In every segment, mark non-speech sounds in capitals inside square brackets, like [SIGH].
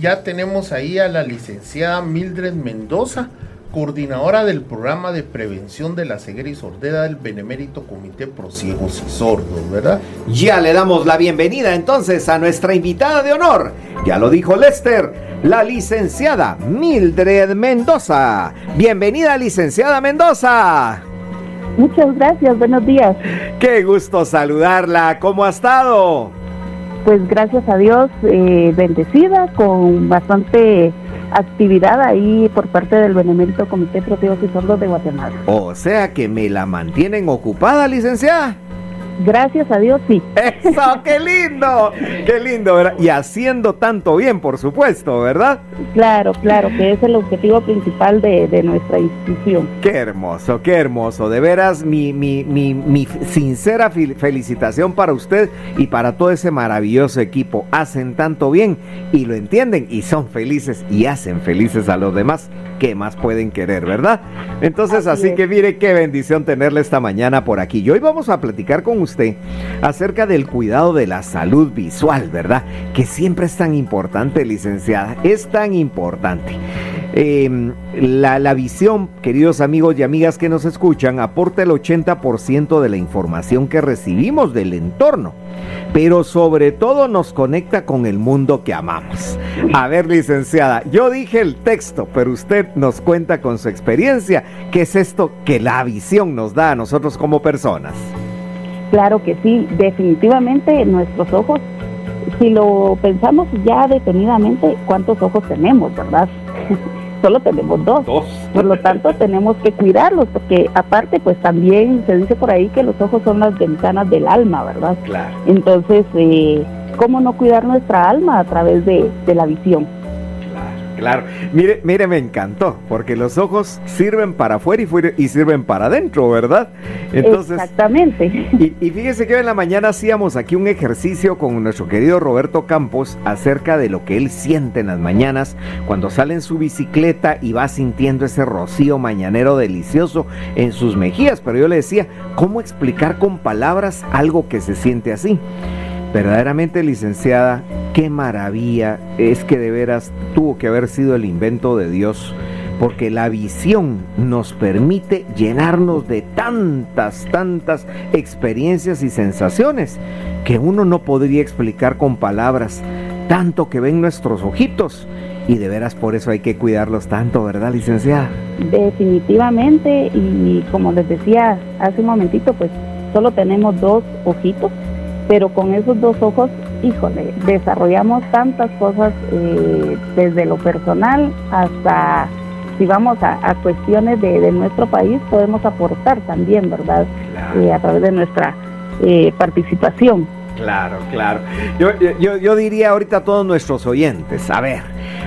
ya tenemos ahí a la licenciada Mildred Mendoza, coordinadora del programa de prevención de la ceguera y sordera del Benemérito Comité Pro Ciegos y Sordos, ¿verdad? Ya le damos la bienvenida entonces a nuestra invitada de honor. Ya lo dijo Lester, la licenciada Mildred Mendoza. Bienvenida, licenciada Mendoza. Muchas gracias, buenos días. Qué gusto saludarla. ¿Cómo ha estado? Pues gracias a Dios, eh, bendecida, con bastante actividad ahí por parte del Benemérito Comité Protección y Sordos de Guatemala. O sea que me la mantienen ocupada, licenciada. Gracias a Dios, sí. Eso, qué lindo, qué lindo, ¿verdad? Y haciendo tanto bien, por supuesto, ¿verdad? Claro, claro, que es el objetivo principal de, nuestra institución. Qué hermoso, qué hermoso. De veras, mi, mi, mi, mi sincera felicitación para usted y para todo ese maravilloso equipo. Hacen tanto bien y lo entienden y son felices y hacen felices a los demás. ¿Qué más pueden querer, verdad? Entonces, así, que mire qué bendición tenerle esta mañana por aquí. Y hoy vamos a platicar con usted acerca del cuidado de la salud visual, ¿verdad? Que siempre es tan importante, licenciada, es tan importante. Em, la, visión, queridos amigos y amigas que nos escuchan, aporta el 80% de la información que recibimos del entorno, pero sobre todo nos conecta con el mundo que amamos. A ver, licenciada, yo dije el texto, pero usted nos cuenta con su experiencia qué es esto que la visión nos da a nosotros como personas. Claro que sí, definitivamente nuestros ojos, si lo pensamos ya detenidamente, ¿cuántos ojos tenemos, verdad? Solo tenemos dos. Por lo tanto, [LAUGHS] tenemos que cuidarlos, porque aparte, pues también se dice por ahí que los ojos son las ventanas del alma, ¿verdad? Claro. Entonces, eh, ¿cómo no cuidar nuestra alma a través de la visión? Claro, mire, mire, me encantó, porque los ojos sirven para afuera y, y sirven para adentro, ¿verdad? Entonces, Exactamente. Y, y, fíjese que hoy en la mañana hacíamos aquí un ejercicio con nuestro querido Roberto Campos acerca de lo que él siente en las mañanas cuando sale en su bicicleta y va sintiendo ese rocío mañanero delicioso en sus mejillas. Pero yo le decía, ¿cómo explicar con palabras algo que se siente así? Verdaderamente licenciada, qué maravilla es que de veras tuvo que haber sido el invento de Dios, porque la visión nos permite llenarnos de tantas, tantas experiencias y sensaciones que uno no podría explicar con palabras, tanto que ven nuestros ojitos. Y de veras por eso hay que cuidarlos tanto, ¿verdad, licenciada? Definitivamente, y como les decía hace un momentito, pues solo tenemos dos ojitos pero con esos dos ojos, híjole, desarrollamos tantas cosas eh, desde lo personal hasta, si vamos a, cuestiones de, nuestro país, podemos aportar también, ¿verdad? Eh, a través de nuestra eh, participación. Claro, claro. Yo, yo, yo diría ahorita a todos nuestros oyentes, a ver,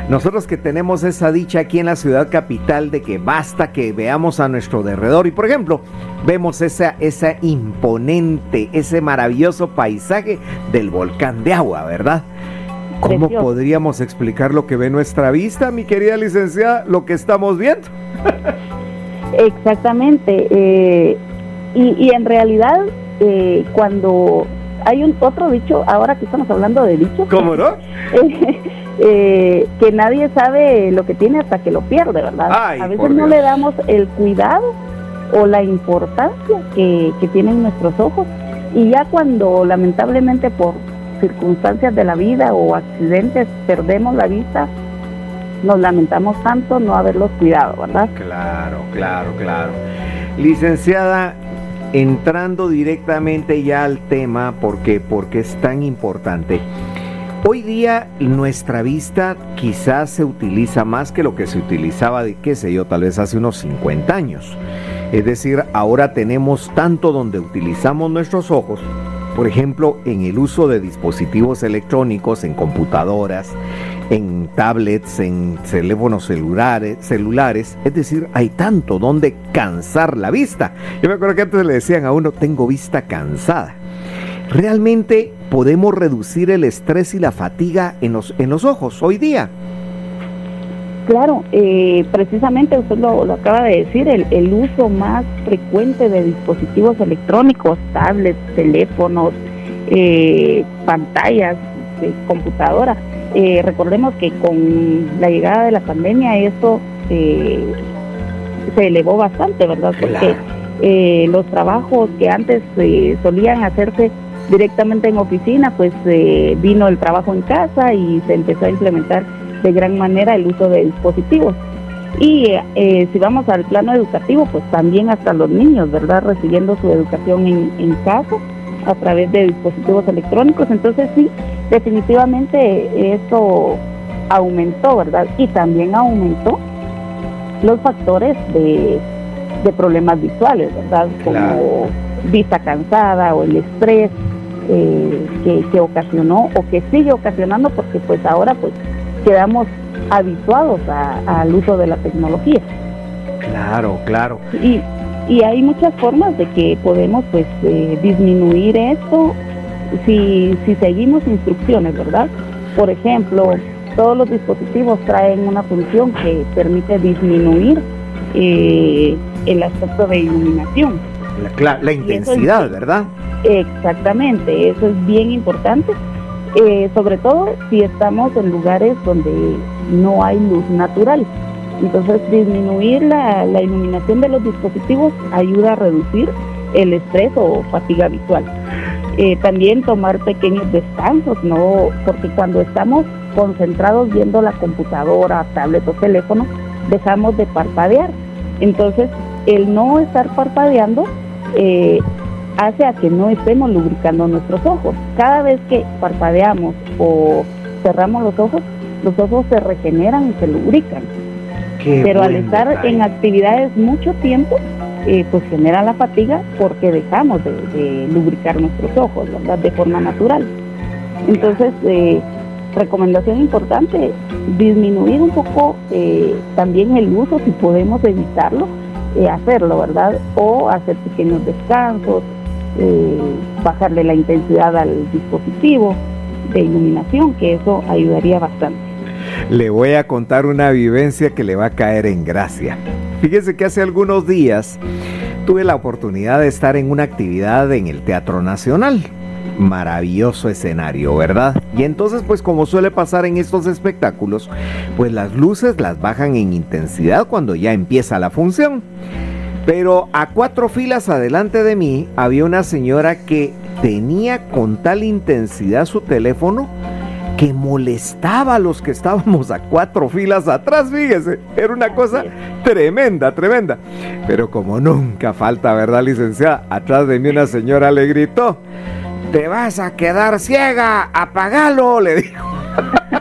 nosotros que tenemos esa dicha aquí en la ciudad capital de que basta que veamos a nuestro derredor y por ejemplo vemos esa, esa imponente, ese maravilloso paisaje del volcán de agua, ¿verdad? ¿Cómo podríamos explicar lo que ve nuestra vista, mi querida licenciada, lo que estamos viendo? Exactamente. Eh, y, en realidad, eh, cuando hay un otro dicho, ahora que estamos hablando de dichos. ¿Cómo no? [LAUGHS] Eh, que nadie sabe lo que tiene hasta que lo pierde, ¿verdad? a veces no le damos el cuidado o la importancia que, que tienen nuestros ojos y ya cuando lamentablemente por circunstancias de la vida o accidentes perdemos la vista, nos lamentamos tanto no haberlos cuidado, ¿verdad? Claro, claro, claro. Licenciada, entrando directamente ya al tema, porque, porque es tan importante. Hoy día nuestra vista quizás se utiliza más que lo que se utilizaba de, qué sé yo, tal vez hace unos 50 años. Es decir, ahora tenemos tanto donde utilizamos nuestros ojos, por ejemplo, en el uso de dispositivos electrónicos, en computadoras, en tablets, en teléfonos celulares, celulares. Es decir, hay tanto donde cansar la vista. Yo me acuerdo que antes le decían a uno, tengo vista cansada. Realmente podemos reducir el estrés y la fatiga en los, en los ojos hoy día. Claro, eh, precisamente usted lo, acaba de decir, el, uso más frecuente de dispositivos electrónicos, tablets, teléfonos, eh, pantallas, de computadoras, Eh, recordemos que con la llegada de la pandemia esto eh, se elevó bastante, ¿verdad? Porque eh, los trabajos que antes solían hacerse directamente en oficina, pues vino el trabajo en casa y se empezó a implementar de gran manera el uso de dispositivos. Y si vamos al plano educativo, pues también hasta los niños, ¿verdad? Recibiendo su educación en, en casa a través de dispositivos electrónicos. Entonces sí, definitivamente eso aumentó, ¿verdad? Y también aumentó los factores de, problemas visuales, ¿verdad? Como vista cansada o el estrés eh, que, que, ocasionó o que sigue ocasionando porque pues ahora pues quedamos habituados al uso de la tecnología. Claro, claro. Y, y hay muchas formas de que podemos pues eh, disminuir esto si, si seguimos instrucciones, ¿verdad? Por ejemplo, todos los dispositivos traen una función que permite disminuir eh, el aspecto de iluminación. La, intensidad, ¿verdad? Exactamente, eso es bien importante, eh, sobre todo si estamos en lugares donde no hay luz natural. Entonces, disminuir la, iluminación de los dispositivos ayuda a reducir el estrés o fatiga visual. Eh, también tomar pequeños descansos, ¿no? Porque cuando estamos concentrados viendo la computadora, tablet o teléfono, dejamos de parpadear. Entonces, el no estar parpadeando eh, hace a que no estemos lubricando nuestros ojos. Cada vez que parpadeamos o cerramos los ojos, los ojos se regeneran y se lubrican. Pero al estar en actividades mucho tiempo, eh, pues genera la fatiga porque dejamos de, lubricar nuestros ojos, ¿verdad? De forma natural. Entonces, eh, recomendación importante, disminuir un poco eh, también el uso, si podemos evitarlo, hacerlo, ¿verdad? O hacer pequeños descansos, bajarle la intensidad al dispositivo de iluminación, que eso ayudaría bastante le voy a contar una vivencia que le va a caer en gracia. Fíjese que hace algunos días tuve la oportunidad de estar en una actividad en el Teatro Nacional. Maravilloso escenario, ¿verdad? Y entonces, pues como suele pasar en estos espectáculos, pues las luces las bajan en intensidad cuando ya empieza la función. Pero a cuatro filas adelante de mí había una señora que tenía con tal intensidad su teléfono que molestaba a los que estábamos a cuatro filas atrás, fíjese, era una cosa tremenda, tremenda. Pero como nunca falta, ¿verdad, licenciada? Atrás de mí una señora le gritó, te vas a quedar ciega, apagalo, le dijo. [LAUGHS]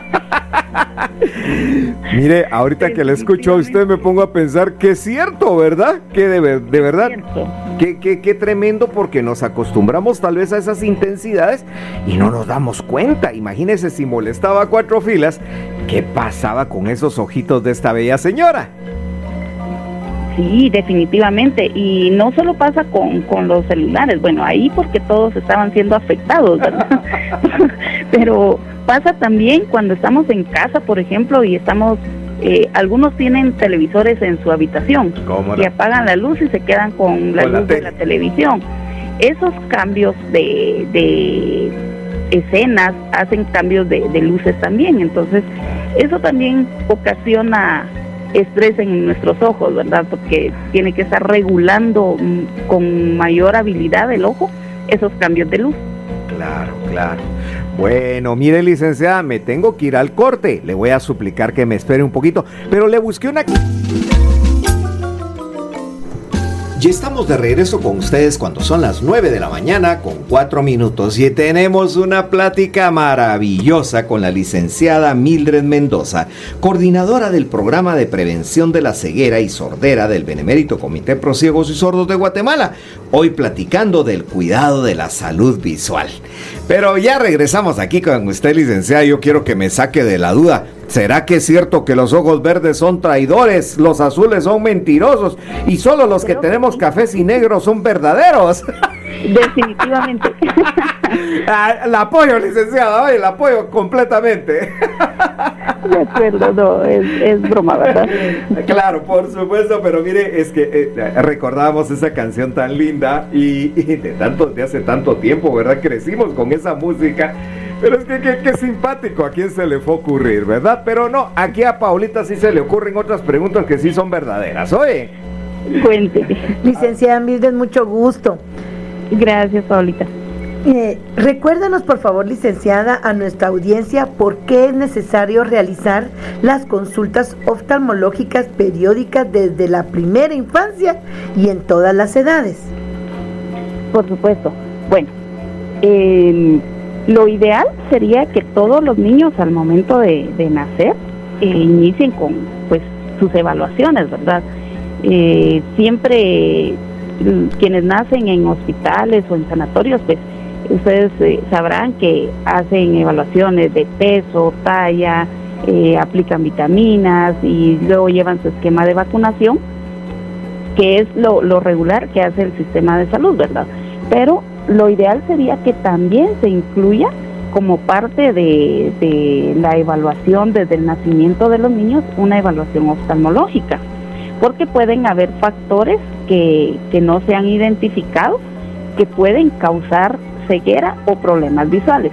Mire, ahorita que le escucho a usted me pongo a pensar que es cierto, ¿verdad? Que de, de verdad. Qué, tremendo porque nos acostumbramos tal vez a esas intensidades y no nos damos cuenta. Imagínese si molestaba cuatro filas, ¿qué pasaba con esos ojitos de esta bella señora? Sí, definitivamente. Y no solo pasa con, con los celulares, bueno, ahí porque todos estaban siendo afectados, ¿verdad? [LAUGHS] Pero pasa también cuando estamos en casa, por ejemplo, y estamos eh, algunos tienen televisores en su habitación y apagan la luz y se quedan con la luz de la televisión. Esos cambios de, escenas hacen cambios de, luces también, entonces eso también ocasiona estrés en nuestros ojos, ¿verdad? Porque tiene que estar regulando mm, con mayor habilidad el ojo esos cambios de luz. Claro, claro. Bueno, mire licenciada, me tengo que ir al corte. Le voy a suplicar que me espere un poquito, pero le busqué una... Ya estamos de regreso con ustedes cuando son las 9 de la mañana con 4 minutos y tenemos una plática maravillosa con la licenciada Mildred Mendoza, coordinadora del programa de prevención de la ceguera y sordera del Benemérito Comité Pro Ciegos y Sordos de Guatemala, hoy platicando del cuidado de la salud visual. Pero ya regresamos aquí con usted licenciada, yo quiero que me saque de la duda. ¿Será que es cierto que los ojos verdes son traidores, los azules son mentirosos y solo los que tenemos cafés y negros son verdaderos? [LAUGHS] Definitivamente. [LAUGHS] Ah, la apoyo, licenciada, la apoyo completamente. De acuerdo, no, es, broma, ¿verdad? Claro, por supuesto, pero mire, es que eh, recordamos esa canción tan linda y, de, tanto, de hace tanto tiempo, ¿verdad? Crecimos con esa música Pero es que qué simpático, a quién se le fue a ocurrir, ¿verdad? Pero no, aquí a Paulita sí se le ocurren otras preguntas que sí son verdaderas. Oye. Cuente. Licenciada Mildred, mucho gusto. Gracias, Paulita. Eh, recuérdanos, por favor, licenciada, a nuestra audiencia por qué es necesario realizar las consultas oftalmológicas periódicas desde la primera infancia y en todas las edades. Por supuesto. Bueno, eh, lo ideal sería que todos los niños al momento de, nacer eh, inicien con pues sus evaluaciones, ¿verdad? Eh, siempre quienes nacen en hospitales o en sanatorios, pues ustedes eh, sabrán que hacen evaluaciones de peso, talla, aplican vitaminas y luego llevan su esquema de vacunación, que es lo, lo regular que hace el sistema de salud, ¿verdad? Pero lo ideal sería que también se incluya como parte de, la evaluación desde el nacimiento de los niños una evaluación oftalmológica, porque pueden haber factores que, no se han identificado que pueden causar ceguera o problemas visuales.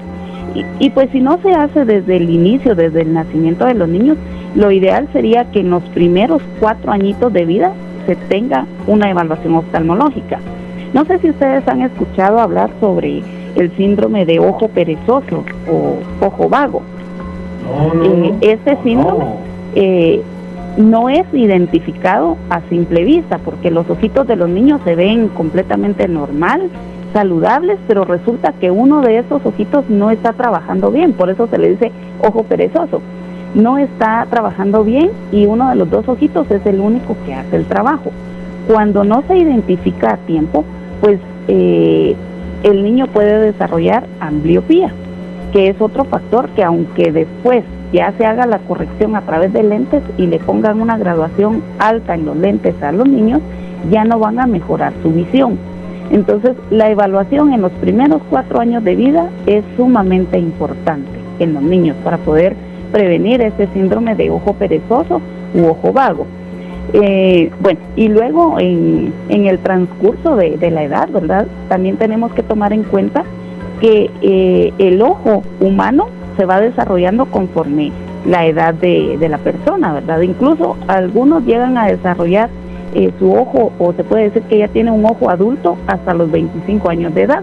Y, y, pues si no se hace desde el inicio, desde el nacimiento de los niños, lo ideal sería que en los primeros cuatro añitos de vida se tenga una evaluación oftalmológica. No sé si ustedes han escuchado hablar sobre el síndrome de ojo perezoso o ojo vago. Eh, este síndrome eh, no es identificado a simple vista porque los ojitos de los niños se ven completamente normal, saludables, pero resulta que uno de esos ojitos no está trabajando bien, por eso se le dice ojo perezoso. No está trabajando bien y uno de los dos ojitos es el único que hace el trabajo. Cuando no se identifica a tiempo, pues eh, el niño puede desarrollar ambliopía, que es otro factor que aunque después ya se haga la corrección a través de lentes y le pongan una graduación alta en los lentes a los niños, ya no van a mejorar su visión. Entonces, la evaluación en los primeros cuatro años de vida es sumamente importante en los niños para poder prevenir este síndrome de ojo perezoso u ojo vago. Eh, bueno, y luego en, el transcurso de, la edad, ¿verdad? También tenemos que tomar en cuenta que eh, el ojo humano se va desarrollando conforme la edad de, la persona, ¿verdad? Incluso algunos llegan a desarrollar eh, su ojo, o se puede decir que ya tiene un ojo adulto hasta los 25 años de edad.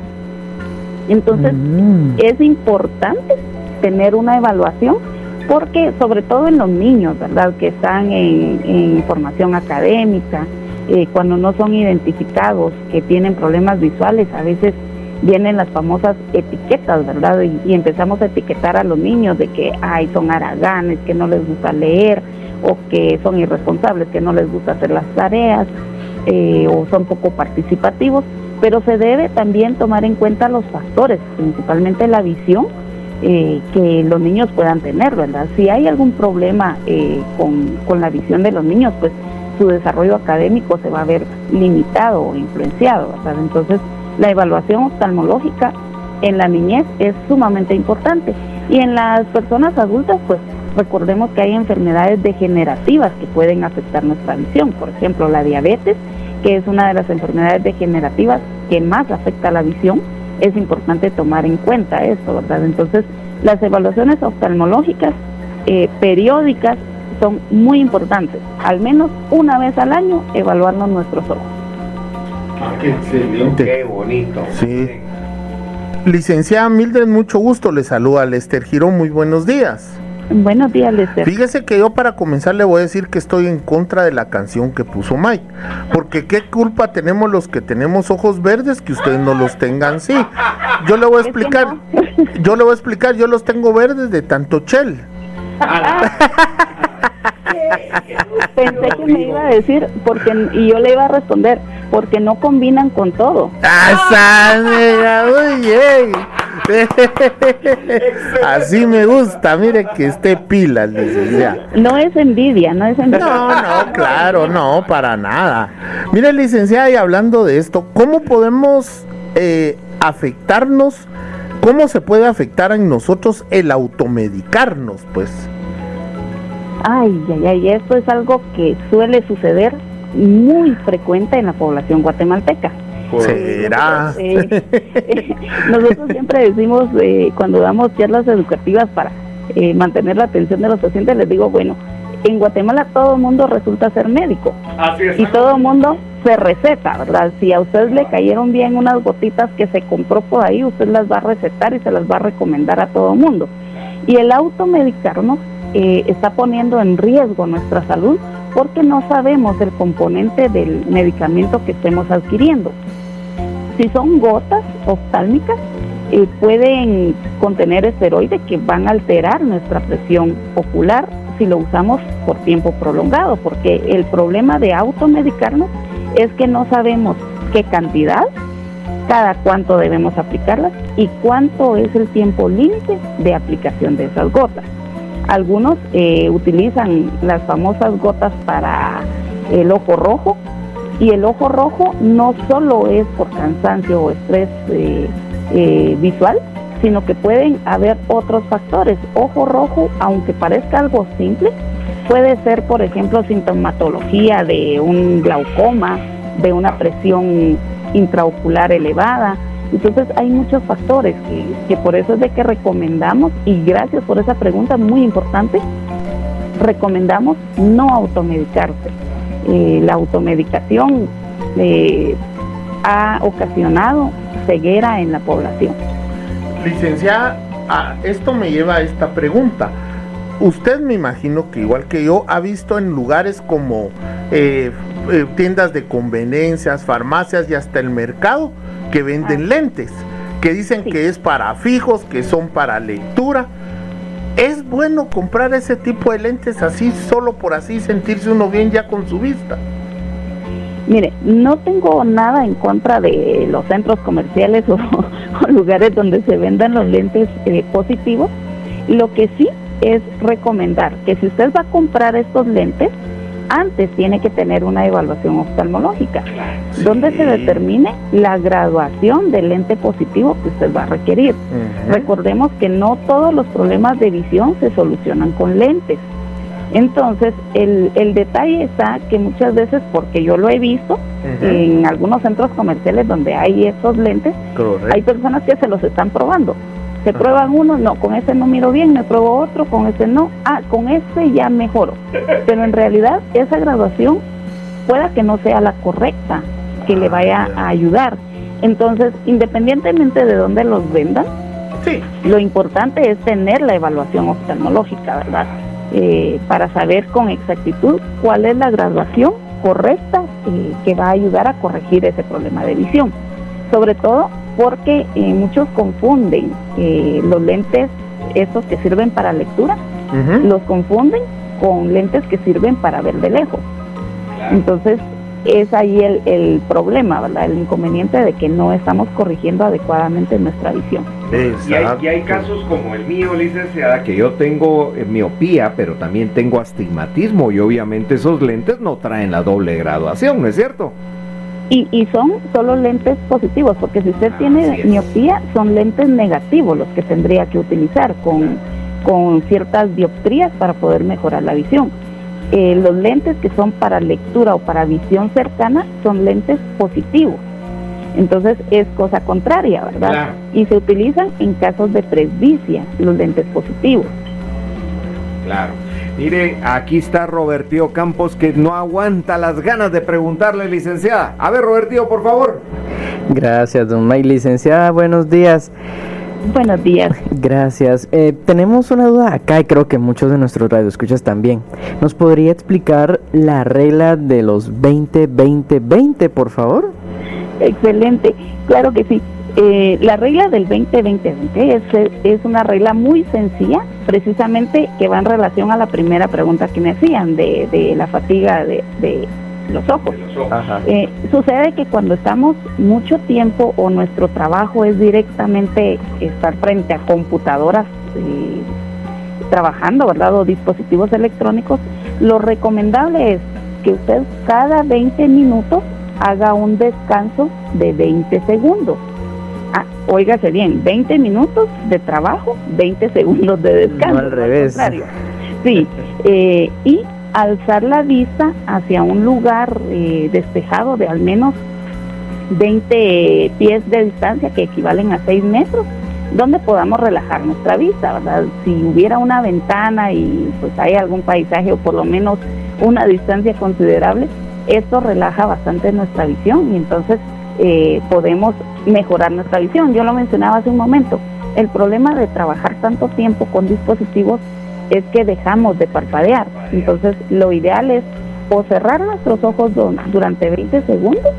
Entonces, mm. es importante tener una evaluación porque sobre todo en los niños, ¿verdad? Que están en, formación académica, eh, cuando no son identificados, que tienen problemas visuales, a veces vienen las famosas etiquetas, ¿verdad? Y, empezamos a etiquetar a los niños de que, ay, son haraganes, que no les gusta leer, o que son irresponsables, que no les gusta hacer las tareas, eh, o son poco participativos, pero se debe también tomar en cuenta los factores, principalmente la visión, eh, que los niños puedan tener, ¿verdad? Si hay algún problema eh, con, la visión de los niños, pues su desarrollo académico se va a ver limitado o influenciado, ¿verdad? Entonces, la evaluación oftalmológica en la niñez es sumamente importante. Y en las personas adultas, pues recordemos que hay enfermedades degenerativas que pueden afectar nuestra visión. Por ejemplo, la diabetes, que es una de las enfermedades degenerativas que más afecta la visión es importante tomar en cuenta esto, ¿verdad? Entonces, las evaluaciones oftalmológicas eh, periódicas son muy importantes. Al menos una vez al año evaluarnos nuestros ojos. Ah, qué excelente. Qué bonito. Sí. Licenciada Mildred, mucho gusto. Le saluda Lester Girón. Muy buenos días. Buenos días, Lester. Fíjese que yo para comenzar le voy a decir que estoy en contra de la canción que puso Mike. Porque qué culpa tenemos los que tenemos ojos verdes que ustedes no los tengan sí. Yo le voy a explicar. Yo le voy a explicar, yo los tengo verdes de tanto chel. [LAUGHS] Pensé que me iba a decir porque y yo le iba a responder porque no combinan con todo. Ah, Así me gusta, mire que esté pila, licenciada. No es envidia, no es envidia. No, no, claro, no, para nada. Mire, licenciada, y hablando de esto, ¿cómo podemos eh, afectarnos? ¿Cómo se puede afectar en nosotros el automedicarnos, pues? Ay, ay, ay, esto es algo que suele suceder muy frecuente en la población guatemalteca. ¿Será? [LAUGHS] nosotros siempre decimos, cuando damos charlas educativas para mantener la atención de los pacientes, les digo, bueno, en Guatemala todo el mundo resulta ser médico. Y todo el mundo se receta, ¿verdad? Si a usted le cayeron bien unas gotitas que se compró por ahí, usted las va a recetar y se las va a recomendar a todo el mundo. Y el automedicarnos eh, está poniendo en riesgo nuestra salud porque no sabemos el componente del medicamento que estemos adquiriendo. Si son gotas oftálmicas, eh, pueden contener esteroides que van a alterar nuestra presión ocular si lo usamos por tiempo prolongado, porque el problema de automedicarnos es que no sabemos qué cantidad, cada cuánto debemos aplicarlas y cuánto es el tiempo límite de aplicación de esas gotas. Algunos eh, utilizan las famosas gotas para el ojo rojo y el ojo rojo no solo es por cansancio o estrés eh, eh, visual, sino que pueden haber otros factores. Ojo rojo, aunque parezca algo simple, puede ser, por ejemplo, sintomatología de un glaucoma, de una presión intraocular elevada. Entonces hay muchos factores que, por eso es de que recomendamos, y gracias por esa pregunta muy importante, recomendamos no automedicarse. Eh, la automedicación eh, ha ocasionado ceguera en la población. Licenciada, esto me lleva a esta pregunta. Usted me imagino que igual que yo ha visto en lugares como eh, eh, tiendas de conveniencias, farmacias y hasta el mercado que venden ah. lentes, que dicen que es para fijos, que son para lectura. ¿Es bueno comprar ese tipo de lentes así, solo por así sentirse uno bien ya con su vista? Mire, no tengo nada en contra de los centros comerciales [LAUGHS] o, lugares donde se vendan los lentes eh, positivos. Lo que sí es recomendar que si usted va a comprar estos lentes, antes tiene que tener una evaluación oftalmológica, donde se determine la graduación del lente positivo que usted va a requerir. Recordemos que no todos los problemas de visión se solucionan con lentes. Entonces, el, el detalle está que muchas veces, porque yo lo he visto en algunos centros comerciales donde hay estos lentes, hay personas que se los están probando. Se prueban uno, no, con ese no miro bien, me pruebo otro, con ese no, ah, con ese ya mejoro. Pero en realidad esa graduación pueda que no sea la correcta, que le vaya a ayudar. Entonces, independientemente de dónde los vendan, sí. lo importante es tener la evaluación oftalmológica, ¿verdad? Eh, para saber con exactitud cuál es la graduación correcta eh, que va a ayudar a corregir ese problema de visión. Sobre todo porque eh, muchos confunden los lentes, estos que sirven para lectura, los confunden con lentes que sirven para ver de lejos. Entonces, es ahí el, el, problema, ¿verdad? El inconveniente de que no estamos corrigiendo adecuadamente nuestra visión. Y hay, hay, casos como el mío, licenciada, que yo tengo eh, miopía, pero también tengo astigmatismo y obviamente esos lentes no traen la doble graduación, ¿no es cierto? Y, y son solo lentes positivos, porque si usted tiene miopía, son lentes negativos los que tendría que utilizar con, con ciertas dioptrías para poder mejorar la visión. Eh, los lentes que son para lectura o para visión cercana son lentes positivos. Entonces es cosa contraria, ¿verdad? Y se utilizan en casos de presbicia, los lentes positivos. Claro. Mire, aquí está Robertío Campos que no aguanta las ganas de preguntarle, licenciada. A ver, Robertío, por favor. Gracias, don May. Licenciada, buenos días. Buenos días. Gracias. Eh, tenemos una duda acá y creo que muchos de nuestros radioescuchas también. ¿Nos podría explicar la regla de los 20-20-20, por favor? Excelente, claro que sí. Eh, la regla del 20-20-20 es, es una regla muy sencilla, precisamente que va en relación a la primera pregunta que me hacían de, de la fatiga de, de los ojos. Eh, sucede que cuando estamos mucho tiempo o nuestro trabajo es directamente estar frente a computadoras eh, trabajando, ¿verdad? O dispositivos electrónicos, lo recomendable es que usted cada 20 minutos haga un descanso de 20 segundos. Ah, óigase bien, 20 minutos de trabajo, 20 segundos de descanso. al revés. Sí, eh, y alzar la vista hacia un lugar eh, despejado de al menos 20 pies de distancia, que equivalen a 6 metros, donde podamos relajar nuestra vista, ¿verdad? Si hubiera una ventana y pues hay algún paisaje o por lo menos una distancia considerable, esto relaja bastante nuestra visión y entonces eh, podemos mejorar nuestra visión. Yo lo mencionaba hace un momento, el problema de trabajar tanto tiempo con dispositivos es que dejamos de parpadear. Entonces lo ideal es o cerrar nuestros ojos durante 20 segundos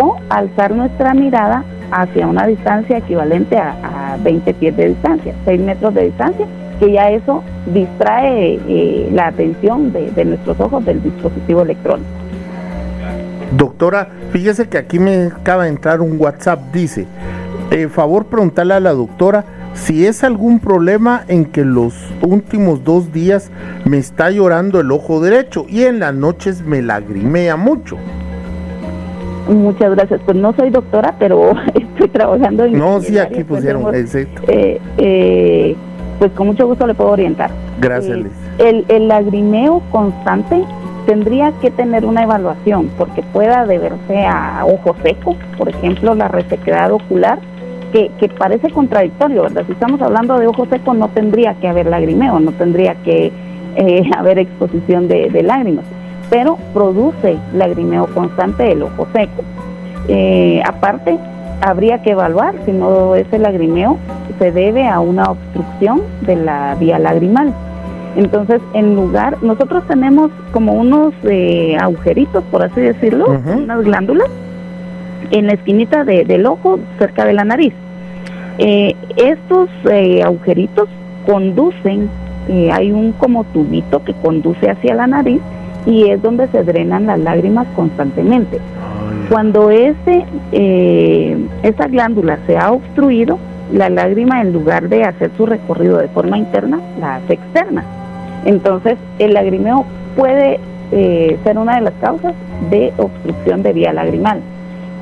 o alzar nuestra mirada hacia una distancia equivalente a, 20 pies de distancia, 6 metros de distancia, que ya eso distrae eh, la atención de, nuestros ojos del dispositivo electrónico. Doctora, fíjese que aquí me acaba de entrar un WhatsApp, dice, eh, favor preguntarle a la doctora si es algún problema en que los últimos dos días me está llorando el ojo derecho y en las noches me lagrimea mucho. Muchas gracias. Pues no soy doctora, pero [LAUGHS] estoy trabajando en... No, sí, aquí pusieron, exacto. Eh, eh, pues con mucho gusto le puedo orientar. Gracias, eh, El, el lagrimeo constante tendría que tener una evaluación porque pueda deberse a ojo seco, por ejemplo, la resequedad ocular, que, que, parece contradictorio, ¿verdad? Si estamos hablando de ojo seco, no tendría que haber lagrimeo, no tendría que [LAUGHS] haber exposición de, lágrimas pero produce lagrimeo constante el ojo seco. Eh, aparte, habría que evaluar si no ese lagrimeo se debe a una obstrucción de la vía lagrimal. Entonces, en lugar, nosotros tenemos como unos eh, agujeritos, por así decirlo, unas glándulas, en la esquinita del ojo, cerca de la nariz. Eh, estos agujeritos conducen, hay un como tubito que conduce hacia la nariz y es donde se drenan las lágrimas constantemente. Cuando ese, eh, esa glándula se ha obstruido, la lágrima en lugar de hacer su recorrido de forma interna, la hace externa. Entonces, el lagrimeo puede eh, ser una de las causas de obstrucción de vía lagrimal.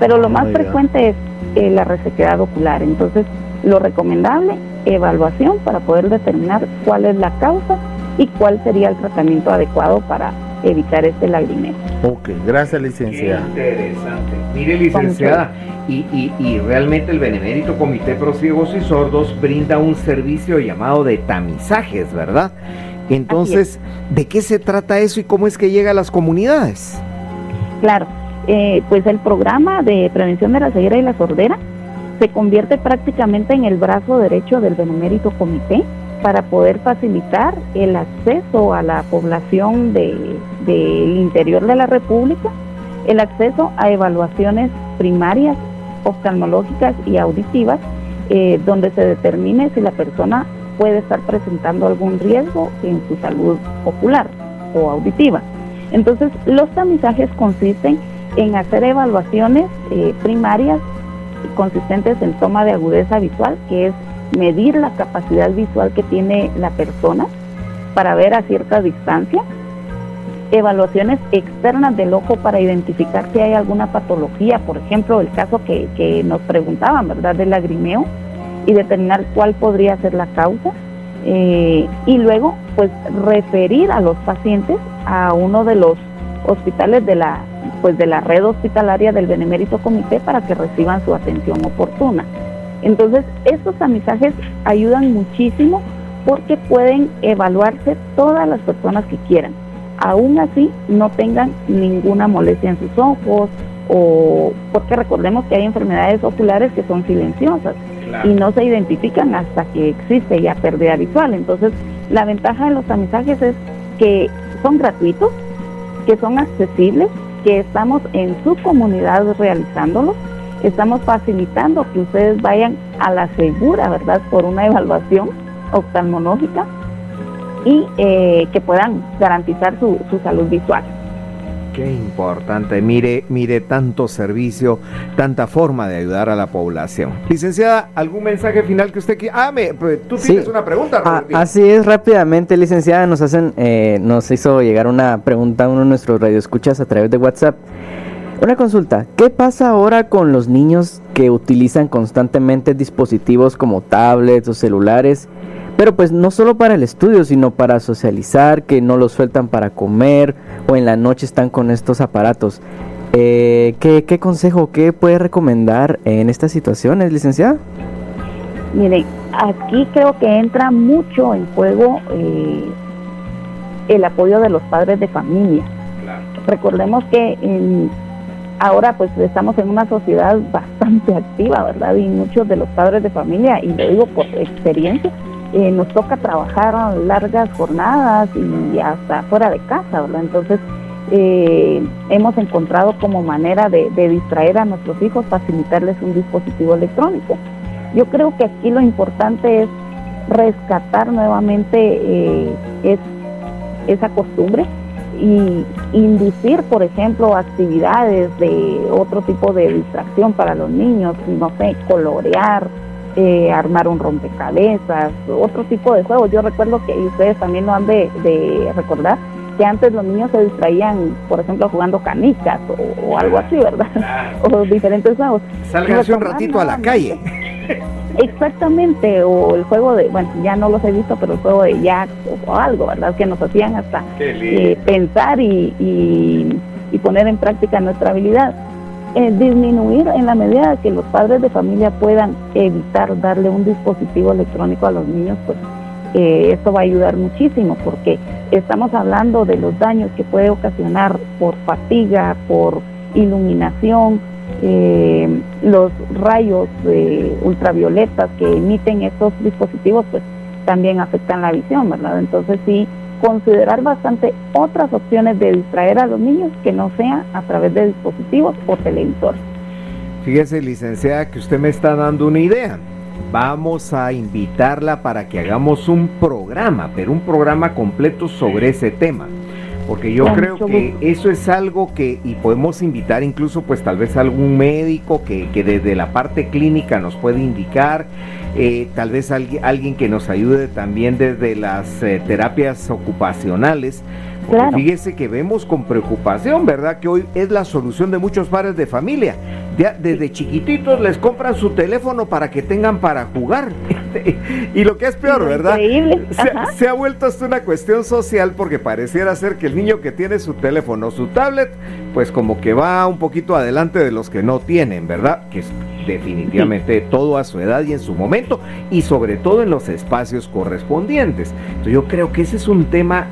Pero lo más frecuente es eh, la resequedad ocular. Entonces, lo recomendable, evaluación para poder determinar cuál es la causa y cuál sería el tratamiento adecuado para evitar este lagrimeo. Ok, gracias licenciada. interesante. Mire licenciada, y, y, y, realmente el Benemérito Comité Pro Ciegos y Sordos brinda un servicio llamado de tamizajes, ¿verdad? Entonces, ¿de qué se trata eso y cómo es que llega a las comunidades? Claro, eh, pues el programa de prevención de la ceguera y la sordera se convierte prácticamente en el brazo derecho del Benemérito Comité para poder facilitar el acceso a la población del interior de la República, el acceso a evaluaciones primarias, oftalmológicas y auditivas, eh, donde se determine si la persona puede estar presentando algún riesgo en su salud ocular o auditiva. Entonces, los tamizajes consisten en hacer evaluaciones eh, primarias consistentes en toma de agudeza visual, que es medir la capacidad visual que tiene la persona para ver a cierta distancia, evaluaciones externas del ojo para identificar si hay alguna patología, por ejemplo, el caso que, nos preguntaban, ¿verdad?, del lagrimeo, y determinar cuál podría ser la causa, eh, y luego, pues, referir a los pacientes a uno de los hospitales de la, pues, de la red hospitalaria del Benemérito Comité para que reciban su atención oportuna. Entonces, estos tamizajes ayudan muchísimo porque pueden evaluarse todas las personas que quieran. Aún así, no tengan ninguna molestia en sus ojos o porque recordemos que hay enfermedades oculares que son silenciosas y no se identifican hasta que existe ya pérdida visual. Entonces, la ventaja de los tamizajes es que son gratuitos, que son accesibles, que estamos en su comunidad realizándolos estamos facilitando que ustedes vayan a la segura, ¿verdad? Por una evaluación oftalmológica y eh, que puedan garantizar su, su salud visual. Qué importante, mire, mire tanto servicio, tanta forma de ayudar a la población. Licenciada, ¿algún mensaje final que usted quiera? Ah, me, pues, tú tienes una pregunta. Ah, así es, rápidamente, licenciada, nos hacen, eh, nos hizo llegar una pregunta a uno de nuestros radioescuchas a través de WhatsApp. Una consulta, ¿qué pasa ahora con los niños que utilizan constantemente dispositivos como tablets o celulares? Pero pues no solo para el estudio, sino para socializar, que no los sueltan para comer o en la noche están con estos aparatos. Eh, ¿qué, ¿Qué consejo, qué puede recomendar en estas situaciones, licenciada? Miren, aquí creo que entra mucho en juego eh, el apoyo de los padres de familia. Recordemos que en, ahora pues estamos en una sociedad bastante activa, ¿verdad? Y muchos de los padres de familia, y lo digo por experiencia, eh, nos toca trabajar largas jornadas y hasta fuera de casa, ¿verdad? Entonces, eh, hemos encontrado como manera de, distraer a nuestros hijos facilitarles un dispositivo electrónico. Yo creo que aquí lo importante es rescatar nuevamente eh, es, esa costumbre y inducir, por ejemplo, actividades de otro tipo de distracción para los niños, no sé, colorear, eh, armar un rompecabezas, otro tipo de juegos. Yo recuerdo que ustedes también lo han de, de recordar, que antes los niños se distraían, por ejemplo, jugando canicas o, algo así, ¿verdad? [LAUGHS] o diferentes juegos. Salganse un ratito a la calle. [LAUGHS] Exactamente, o el juego de, bueno, ya no los he visto, pero el juego de Jack o, algo, ¿verdad? Que nos hacían hasta eh, pensar y, y, poner en práctica nuestra habilidad. Eh, disminuir en la medida que los padres de familia puedan evitar darle un dispositivo electrónico a los niños, pues eh, esto va a ayudar muchísimo porque estamos hablando de los daños que puede ocasionar por fatiga, por iluminación, eh, los rayos ultravioletas que emiten estos dispositivos pues también afectan la visión, ¿verdad? Entonces sí, considerar bastante otras opciones de distraer a los niños que no sea a través de dispositivos o televisores. Fíjese, licenciada, que usted me está dando una idea. Vamos a invitarla para que hagamos un programa, pero un programa completo sobre ese tema porque yo creo que eso es algo que, y podemos invitar incluso pues tal vez algún médico que, que desde la parte clínica nos puede indicar, eh, tal vez alguien, alguien que nos ayude también desde las eh, terapias ocupacionales, porque fíjese que vemos con preocupación, ¿verdad? Que hoy es la solución de muchos padres de familia. desde chiquititos les compran su teléfono para que tengan para jugar. [LAUGHS] y lo que es peor, ¿verdad? Se, se, ha vuelto hasta una cuestión social porque pareciera ser que el niño que tiene su teléfono, su tablet, pues como que va un poquito adelante de los que no tienen, ¿verdad? Que es definitivamente todo a su edad y en su momento y sobre todo en los espacios correspondientes. Entonces yo creo que ese es un tema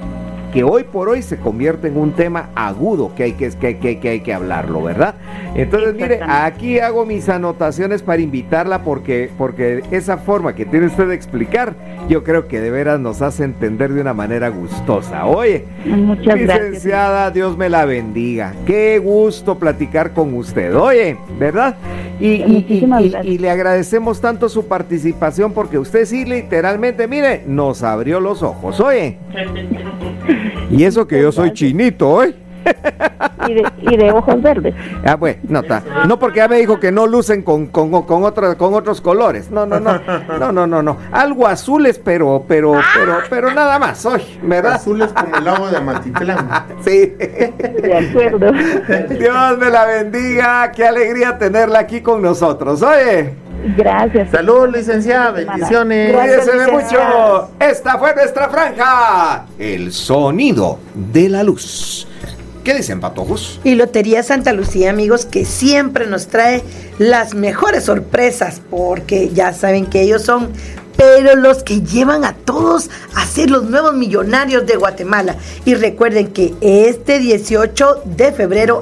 que hoy por hoy se convierte en un tema agudo que hay que, que, que, hay que hablarlo, ¿verdad? Entonces, mire, aquí hago mis anotaciones para invitarla porque, porque esa forma que tiene usted de explicar, yo creo que de veras nos hace entender de una manera gustosa. Oye, Muchas licenciada, Dios me la bendiga. Qué gusto platicar con usted. Oye, ¿verdad? Y, y, y, le agradecemos tanto su participación porque usted sí literalmente, mire, nos abrió los ojos. Oye. [LAUGHS] Y eso que yo soy chinito, ¿eh? Y de, ojos verdes. Ah, bueno, no está. No porque ya me dijo que no lucen con, con, con, con otros colores. No, no, no. No, no, no, no. Algo azules, pero, pero, pero, pero nada más hoy, ¿verdad? Azules como el agua de Matitlán. Sí. De acuerdo. Dios me la bendiga. Qué alegría tenerla aquí con nosotros. Oye. Gracias. Salud, licenciada. Bendiciones. Cuídense mucho. Esta fue nuestra franja. El sonido de la luz. ¿Qué dicen, patojos? Y Lotería Santa Lucía, amigos, que siempre nos trae las mejores sorpresas, porque ya saben que ellos son pero los que llevan a todos a ser los nuevos millonarios de Guatemala. Y recuerden que este 18 de febrero